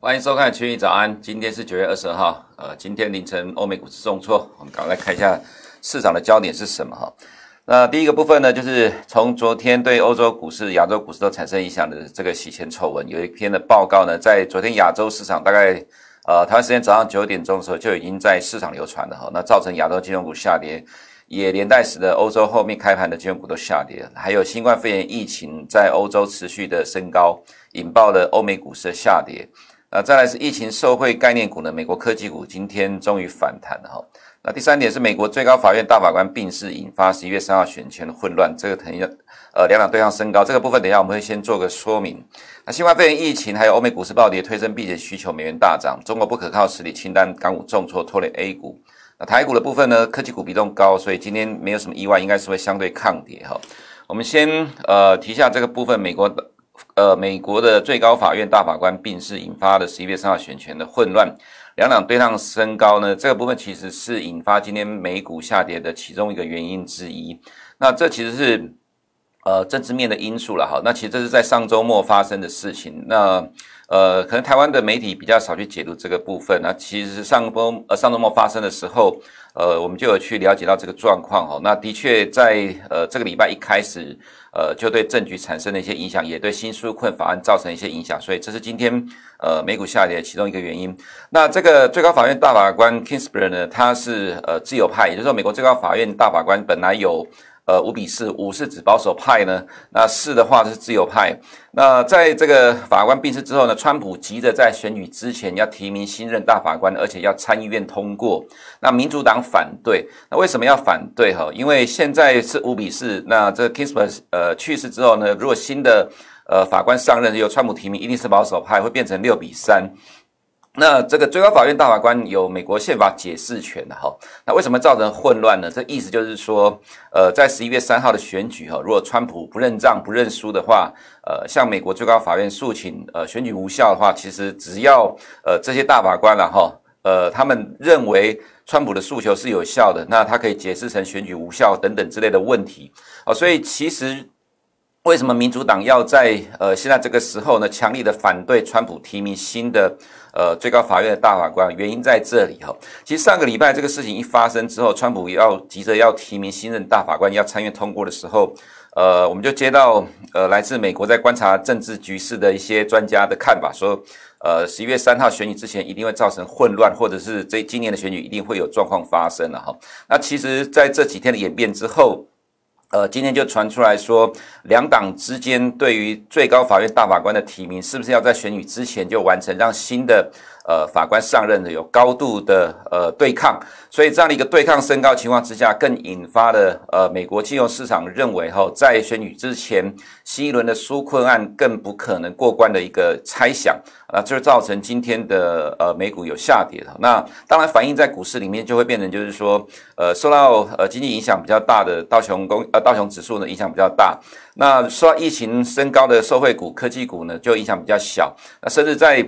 欢迎收看《群益早安》，今天是九月二十二号，呃，今天凌晨欧美股市重挫，我们赶快来看一下市场的焦点是什么哈。那第一个部分呢，就是从昨天对欧洲股市、亚洲股市都产生影响的这个洗钱丑闻，有一篇的报告呢，在昨天亚洲市场大概呃台湾时间早上九点钟的时候就已经在市场流传了哈，那造成亚洲金融股下跌，也连带使得欧洲后面开盘的金融股都下跌，还有新冠肺炎疫情在欧洲持续的升高，引爆了欧美股市的下跌。那再来是疫情受惠概念股呢，美国科技股今天终于反弹了哈。那第三点是美国最高法院大法官病逝，引发十一月三号选前的混乱，这个等一下呃两党对抗升高，这个部分等一下我们会先做个说明。那新冠肺炎疫情还有欧美股市暴跌，推升避险需求，美元大涨，中国不可靠实体清单，港股重挫拖累 A 股。那台股的部分呢，科技股比重高，所以今天没有什么意外，应该是会相对抗跌哈。我们先呃提下这个部分，美国的。呃，美国的最高法院大法官病逝，引发的十一月三号选权的混乱，两党对抗升高呢，这个部分其实是引发今天美股下跌的其中一个原因之一。那这其实是呃政治面的因素了哈。那其实这是在上周末发生的事情。那呃，可能台湾的媒体比较少去解读这个部分。那其实上周呃上周末发生的时候，呃，我们就有去了解到这个状况哈。那的确在呃这个礼拜一开始。呃，就对政局产生了一些影响，也对新纾困法案造成一些影响，所以这是今天呃美股下跌其中一个原因。那这个最高法院大法官 Kingsbury 呢，他是呃自由派，也就是说美国最高法院大法官本来有。呃，五比四，五是指保守派呢，那四的话是自由派。那在这个法官病逝之后呢，川普急着在选举之前要提名新任大法官，而且要参议院通过。那民主党反对，那为什么要反对？哈，因为现在是五比四。那这个 Ginsburg 呃去世之后呢，如果新的呃法官上任由川普提名，一定是保守派，会变成六比三。那这个最高法院大法官有美国宪法解释权的哈，那为什么造成混乱呢？这意思就是说，呃，在十一月三号的选举哈，如果川普不认账不认输的话，呃，向美国最高法院诉请呃选举无效的话，其实只要呃这些大法官了哈，呃，他们认为川普的诉求是有效的，那他可以解释成选举无效等等之类的问题啊，所以其实。为什么民主党要在呃现在这个时候呢，强力的反对川普提名新的呃最高法院的大法官？原因在这里哈。其实上个礼拜这个事情一发生之后，川普要急着要提名新任大法官，要参院通过的时候，呃，我们就接到呃来自美国在观察政治局势的一些专家的看法，说呃十一月三号选举之前一定会造成混乱，或者是这今年的选举一定会有状况发生了哈。那其实在这几天的演变之后。呃，今天就传出来说，两党之间对于最高法院大法官的提名，是不是要在选举之前就完成，让新的呃法官上任的有高度的呃对抗，所以这样的一个对抗升高情况之下，更引发了呃美国金融市场认为哈，在选举之前新一轮的纾困案更不可能过关的一个猜想。啊，就造成今天的呃美股有下跌的。那当然反映在股市里面，就会变成就是说，呃，受到呃经济影响比较大的道琼工呃道琼指数呢影响比较大。那受到疫情升高的受惠股、科技股呢就影响比较小。那甚至在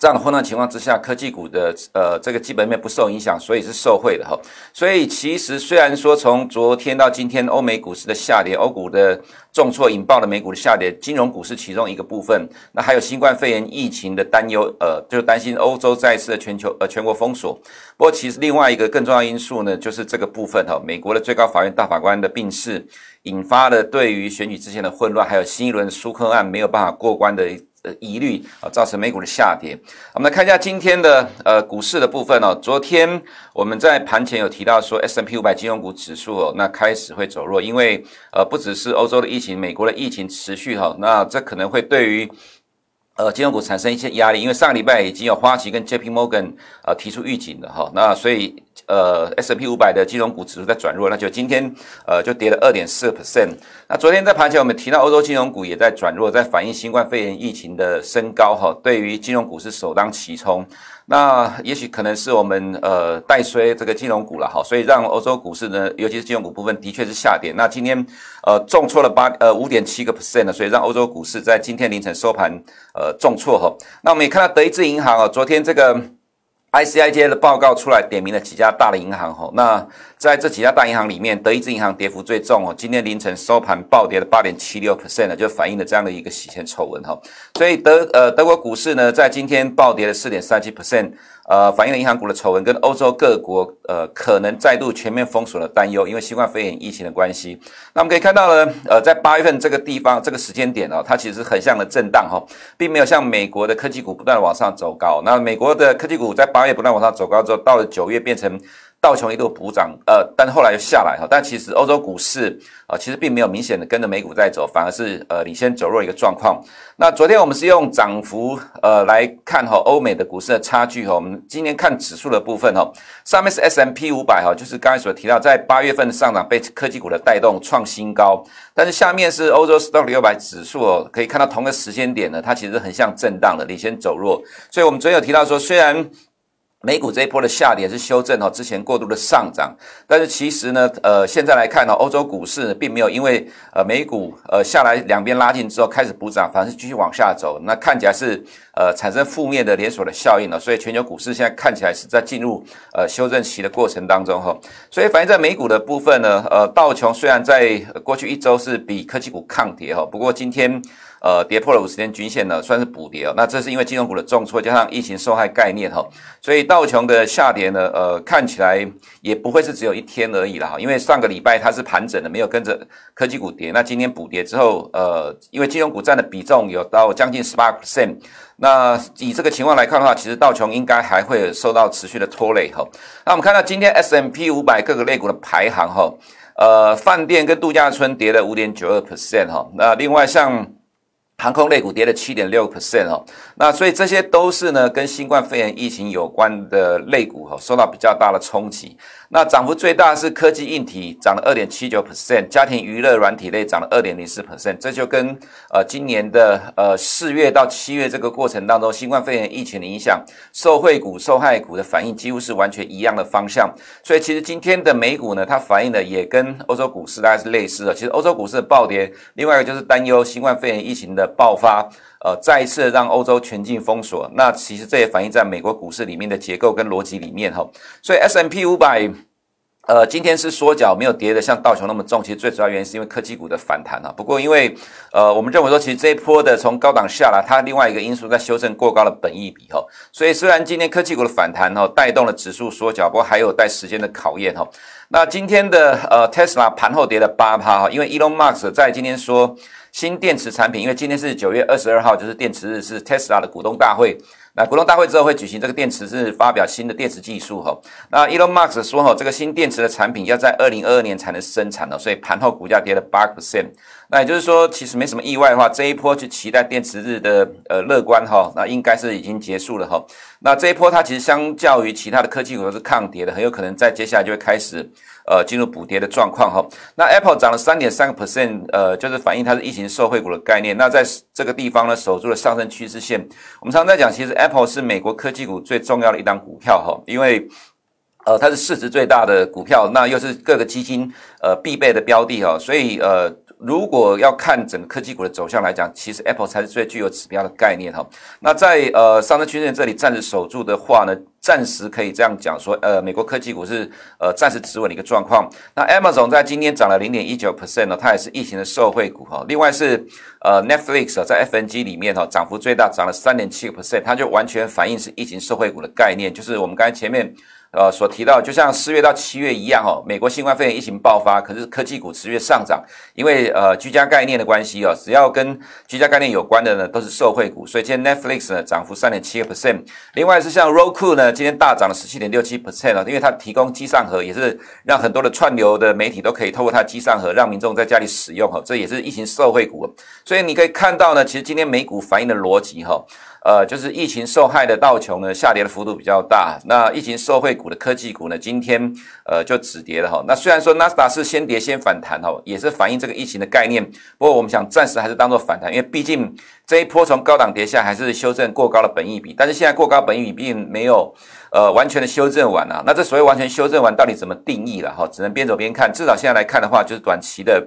这样的混乱情况之下，科技股的呃这个基本面不受影响，所以是受惠的哈。所以其实虽然说从昨天到今天，欧美股市的下跌，欧股的重挫引爆了美股的下跌，金融股是其中一个部分。那还有新冠肺炎疫情的担忧，呃，就担心欧洲再次的全球呃全国封锁。不过其实另外一个更重要因素呢，就是这个部分哈，美国的最高法院大法官的病逝，引发了对于选举之前的混乱，还有新一轮纾困案没有办法过关的。呃，疑虑啊，造成美股的下跌。我们来看一下今天的呃股市的部分哦。昨天我们在盘前有提到说，S&P 五百金融股指数哦，那开始会走弱，因为呃不只是欧洲的疫情，美国的疫情持续哈，那这可能会对于。呃，金融股产生一些压力，因为上个礼拜已经有花旗跟 JP Morgan 呃提出预警了哈，那所以呃 S&P 五百的金融股指数在转弱，那就今天呃就跌了二点四 percent。那昨天在盘前我们提到欧洲金融股也在转弱，在反映新冠肺炎疫情的升高哈，对于金融股是首当其冲。那也许可能是我们呃带衰这个金融股了哈，所以让欧洲股市呢，尤其是金融股部分的确是下跌。那今天呃重挫了八呃五点七个 percent 呢，所以让欧洲股市在今天凌晨收盘呃重挫哈。那我们也看到德意志银行啊，昨天这个 ICIJ 的报告出来，点名了几家大的银行吼。那在这几家大银行里面，德意志银行跌幅最重哦，今天凌晨收盘暴跌了八点七六 percent 呢，就反映了这样的一个洗钱丑闻哈。所以德呃德国股市呢，在今天暴跌了四点三七 percent。呃，反映了银行股的丑闻跟欧洲各国呃可能再度全面封锁的担忧，因为新冠肺炎疫情的关系。那我们可以看到呢，呃，在八月份这个地方这个时间点哦，它其实很像的震荡哈、哦，并没有像美国的科技股不断往上走高。那美国的科技股在八月不断往上走高之后，到了九月变成。道琼一度补涨，呃，但是后来又下来哈。但其实欧洲股市啊、其实并没有明显的跟着美股在走，反而是呃领先走弱一个状况。那昨天我们是用涨幅呃来看哈，欧美的股市的差距哈。我们今天看指数的部分哈，上面是 S M P 五百哈，就是刚才所提到，在八月份的上涨被科技股的带动创新高。但是下面是欧洲 Stock 六百指数哦，可以看到同个时间点呢，它其实很像震荡的，领先走弱。所以我们昨天有提到说，虽然美股这一波的下跌是修正哦，之前过度的上涨，但是其实呢，呃，现在来看呢，欧洲股市并没有因为呃美股呃下来两边拉近之后开始补涨，反而是继续往下走，那看起来是呃产生负面的连锁的效应了，所以全球股市现在看起来是在进入呃修正期的过程当中哈，所以反映在美股的部分呢，呃，道琼虽然在过去一周是比科技股抗跌哈，不过今天。呃，跌破了五十天均线呢，算是补跌哦。那这是因为金融股的重挫，加上疫情受害概念哈，所以道琼的下跌呢，呃，看起来也不会是只有一天而已了哈。因为上个礼拜它是盘整的，没有跟着科技股跌。那今天补跌之后，呃，因为金融股占的比重有到将近十八 percent，那以这个情况来看的话，其实道琼应该还会受到持续的拖累哈。那我们看到今天 S M P 五百各个类股的排行哈，呃，饭店跟度假村跌了五点九二 percent 哈。那另外像航空类股跌了七点六 percent 哦，那所以这些都是呢跟新冠肺炎疫情有关的类股哈，受到比较大的冲击。那涨幅最大是科技硬体涨了二点七九 percent，家庭娱乐软体类涨了二点零四 percent，这就跟呃今年的呃四月到七月这个过程当中，新冠肺炎疫情的影响，受惠股、受害股的反应几乎是完全一样的方向。所以其实今天的美股呢，它反映的也跟欧洲股市大概是类似的。其实欧洲股市的暴跌，另外一个就是担忧新冠肺炎疫情的爆发。呃，再一次让欧洲全境封锁，那其实这也反映在美国股市里面的结构跟逻辑里面哈。所以 S M P 五百，呃，今天是缩脚，没有跌得像道琼那么重。其实最主要原因是因为科技股的反弹啊。不过因为呃，我们认为说，其实这一波的从高档下来，它另外一个因素在修正过高的本益比哈。所以虽然今天科技股的反弹哈，带动了指数缩脚，不过还有待时间的考验哈。那今天的呃 Tesla 盘后跌了八趴哈，因为 Elon Musk 在今天说。新电池产品，因为今天是九月二十二号，就是电池日，是 Tesla 的股东大会。那股东大会之后会举行这个电池是，发表新的电池技术哈。那 Elon Musk 说哈，这个新电池的产品要在二零二二年才能生产的，所以盘后股价跌了八 percent。那也就是说，其实没什么意外的话，这一波去期待电池日的呃乐观哈，那应该是已经结束了哈。那这一波它其实相较于其他的科技股都是抗跌的，很有可能在接下来就会开始呃进入补跌的状况哈。那 Apple 涨了三点三个 percent，呃，就是反映它是疫情受惠股的概念。那在这个地方呢，守住了上升趋势线。我们常常在讲，其实 Apple 是美国科技股最重要的一档股票哈，因为呃它是市值最大的股票，那又是各个基金呃必备的标的哈，所以呃。如果要看整个科技股的走向来讲，其实 Apple 才是最具有指标的概念哈。那在呃上证区线这里暂时守住的话呢，暂时可以这样讲说，呃，美国科技股是呃暂时止稳的一个状况。那 Amazon 在今天涨了零点一九 percent 呢，它也是疫情的受惠股哈。另外是呃 Netflix 在 FNG 里面哈，涨幅最大涨了三点七个 percent，它就完全反映是疫情受惠股的概念，就是我们刚才前面。呃，所提到就像四月到七月一样哦，美国新冠肺炎疫情爆发，可是科技股持续上涨，因为呃居家概念的关系哦，只要跟居家概念有关的呢，都是受惠股，所以今天 Netflix 呢涨幅三点七个 percent，另外是像 Roku 呢，今天大涨了十七点六七 percent 哦，因为它提供机上盒，也是让很多的串流的媒体都可以透过它机上盒，让民众在家里使用哈，这也是疫情受惠股，所以你可以看到呢，其实今天美股反映的逻辑哈。呃，就是疫情受害的道琼呢，下跌的幅度比较大。那疫情受惠股的科技股呢，今天呃就止跌了哈。那虽然说纳斯达是先跌先反弹哈，也是反映这个疫情的概念。不过我们想暂时还是当做反弹，因为毕竟这一波从高档跌下，还是修正过高的本益比。但是现在过高本益比并没有呃完全的修正完啊。那这所谓完全修正完，到底怎么定义了哈？只能边走边看。至少现在来看的话，就是短期的。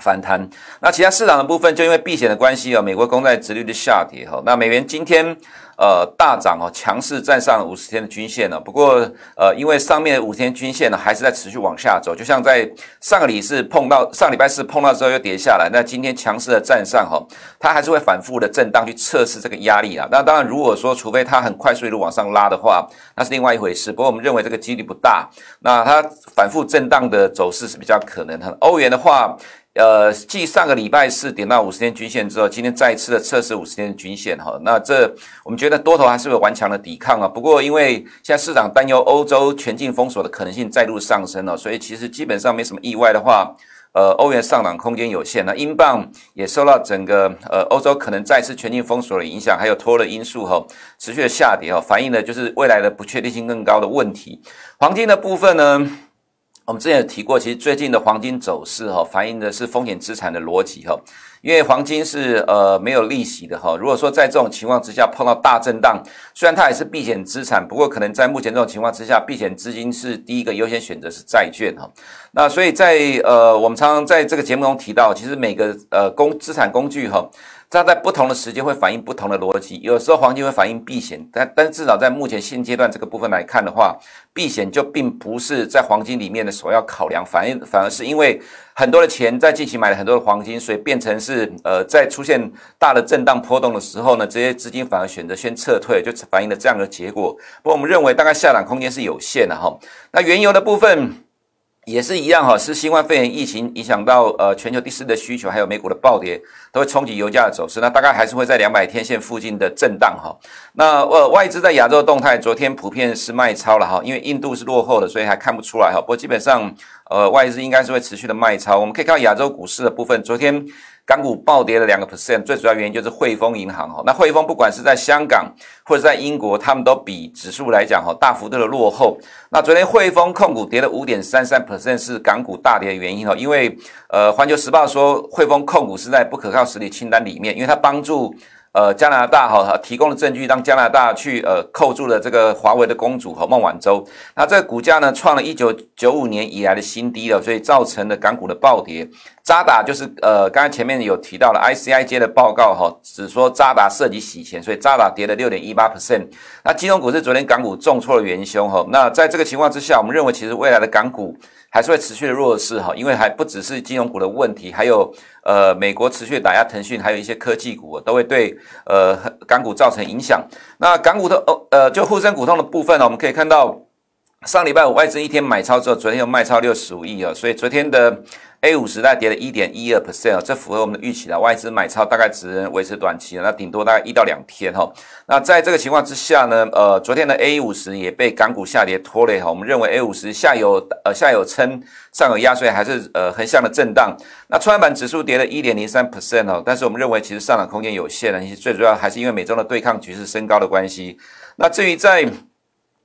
反弹，那其他市场的部分就因为避险的关系啊，美国公债殖率的下跌哈，那美元今天呃大涨哦，强势站上五十天的均线了。不过呃，因为上面五天均线呢还是在持续往下走，就像在上个礼是碰到上礼拜四碰到之后又跌下来，那今天强势的站上哈，它还是会反复的震荡去测试这个压力啊。那当然，如果说除非它很快速一路往上拉的话，那是另外一回事。不过我们认为这个几率不大。那它反复震荡的走势是比较可能的。欧元的话。呃，继上个礼拜四点到五十天均线之后，今天再次的测试五十天均线哈，那这我们觉得多头还是有顽强的抵抗啊。不过因为现在市场担忧欧洲全境封锁的可能性再度上升了，所以其实基本上没什么意外的话，呃，欧元上涨空间有限。那英镑也受到整个呃欧洲可能再次全境封锁的影响，还有脱的因素哈，持续的下跌哈，反映的就是未来的不确定性更高的问题。黄金的部分呢？我们之前有提过，其实最近的黄金走势哈，反映的是风险资产的逻辑哈。因为黄金是呃没有利息的哈。如果说在这种情况之下碰到大震荡，虽然它也是避险资产，不过可能在目前这种情况之下，避险资金是第一个优先选择是债券哈。那所以在呃我们常常在这个节目中提到，其实每个呃工资产工具哈。它在不同的时间会反映不同的逻辑，有时候黄金会反映避险，但但至少在目前现阶段这个部分来看的话，避险就并不是在黄金里面的首要考量，反映反而是因为很多的钱在进行买了很多的黄金，所以变成是呃在出现大的震荡波动的时候呢，这些资金反而选择先撤退，就反映了这样的结果。不过我们认为大概下档空间是有限的哈。那原油的部分。也是一样哈，是新冠肺炎疫情影响到呃全球第四的需求，还有美股的暴跌，都会冲击油价的走势。那大概还是会在两百天线附近的震荡哈。那呃外资在亚洲动态，昨天普遍是卖超了哈，因为印度是落后的，所以还看不出来哈。不过基本上呃外资应该是会持续的卖超。我们可以看到亚洲股市的部分，昨天。港股暴跌了两个 percent，最主要原因就是汇丰银行哈。那汇丰不管是在香港或者在英国，他们都比指数来讲哈大幅度的落后。那昨天汇丰控股跌了五点三三 percent，是港股大跌的原因哦。因为呃，环球时报说汇丰控股是在不可靠实体清单里面，因为它帮助。呃，加拿大哈提供的证据，让加拿大去呃扣住了这个华为的公主和孟晚舟。那这个股价呢，创了一九九五年以来的新低了，所以造成了港股的暴跌。渣打就是呃，刚才前面有提到了 ICIJ 的报告哈，只说渣打涉及洗钱，所以渣打跌了六点一八 percent。那金融股是昨天港股重挫的元凶哈。那在这个情况之下，我们认为其实未来的港股。还是会持续的弱势哈，因为还不只是金融股的问题，还有呃美国持续打压腾讯，还有一些科技股都会对呃港股造成影响。那港股的哦呃就沪深股通的部分呢，我们可以看到上礼拜五外资一天买超之后，昨天又卖超六十五亿啊，所以昨天的。A 五十大概跌了一点一二 percent，这符合我们的预期了。外资买超大概只能维持短期，那顶多大概一到两天哈。那在这个情况之下呢，呃，昨天的 A 五十也被港股下跌拖累哈。我们认为 A 五十下有呃下有撑，上有压，所以还是呃横向的震荡。那创业板指数跌了一点零三 percent 哦，但是我们认为其实上涨空间有限的，其实最主要还是因为美中的对抗局势升高的关系。那至于在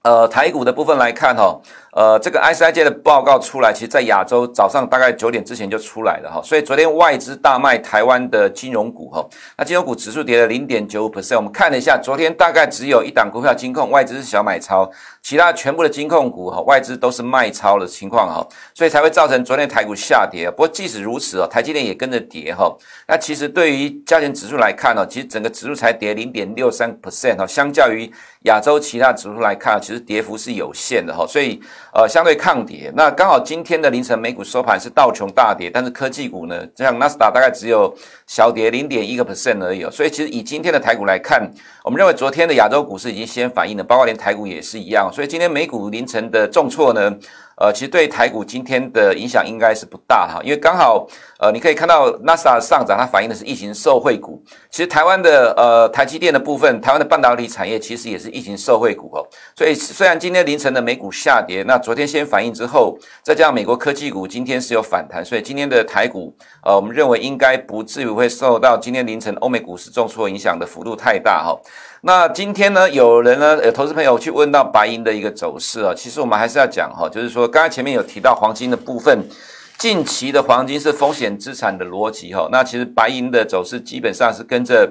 呃台股的部分来看哈。呃，这个 ICIJ 的报告出来，其实在亚洲早上大概九点之前就出来了哈，所以昨天外资大卖台湾的金融股哈，那金融股指数跌了零点九五 percent，我们看了一下，昨天大概只有一档股票金控外资是小买超，其他全部的金控股哈外资都是卖超的情况哈，所以才会造成昨天台股下跌。不过即使如此哦，台积电也跟着跌哈。那其实对于加权指数来看呢，其实整个指数才跌零点六三 percent 哈，相较于亚洲其他指数来看，其实跌幅是有限的哈，所以。呃，相对抗跌，那刚好今天的凌晨美股收盘是道琼大跌，但是科技股呢，像纳斯达大概只有小跌零点一个 percent 而已。所以其实以今天的台股来看，我们认为昨天的亚洲股市已经先反应了，包括连台股也是一样。所以今天美股凌晨的重挫呢，呃，其实对台股今天的影响应该是不大哈，因为刚好。呃，你可以看到 NASA 上涨，它反映的是疫情受惠股。其实台湾的呃台积电的部分，台湾的半导体产业其实也是疫情受惠股哦。所以虽然今天凌晨的美股下跌，那昨天先反应之后，再加上美国科技股今天是有反弹，所以今天的台股，呃，我们认为应该不至于会受到今天凌晨欧美股市重挫影响的幅度太大哈。那今天呢，有人呢，有投资朋友去问到白银的一个走势啊，其实我们还是要讲哈，就是说刚才前面有提到黄金的部分。近期的黄金是风险资产的逻辑哈，那其实白银的走势基本上是跟着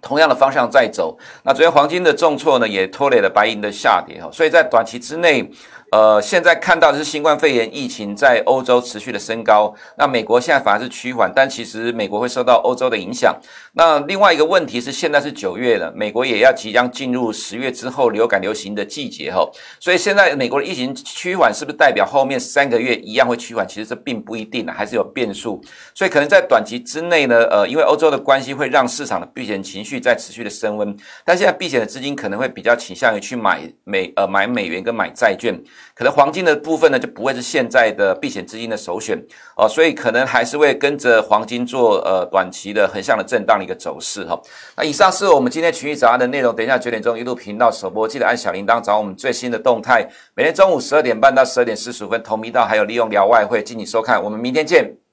同样的方向在走。那昨天黄金的重挫呢，也拖累了白银的下跌哈，所以在短期之内，呃，现在看到的是新冠肺炎疫情在欧洲持续的升高，那美国现在反而是趋缓，但其实美国会受到欧洲的影响。那另外一个问题是，现在是九月了，美国也要即将进入十月之后流感流行的季节哈，所以现在美国的疫情趋缓是不是代表后面三个月一样会趋缓？其实这并不一定的，还是有变数。所以可能在短期之内呢，呃，因为欧洲的关系会让市场的避险情绪在持续的升温，但现在避险的资金可能会比较倾向于去买美呃买美元跟买债券。可能黄金的部分呢，就不会是现在的避险资金的首选哦，所以可能还是会跟着黄金做呃短期的横向的震荡的一个走势哈。那以上是我们今天群益早安的内容，等一下九点钟一路频道首播，记得按小铃铛找我们最新的动态。每天中午十二点半到十二点四十五分，同频道还有利用聊外汇，敬请收看，我们明天见。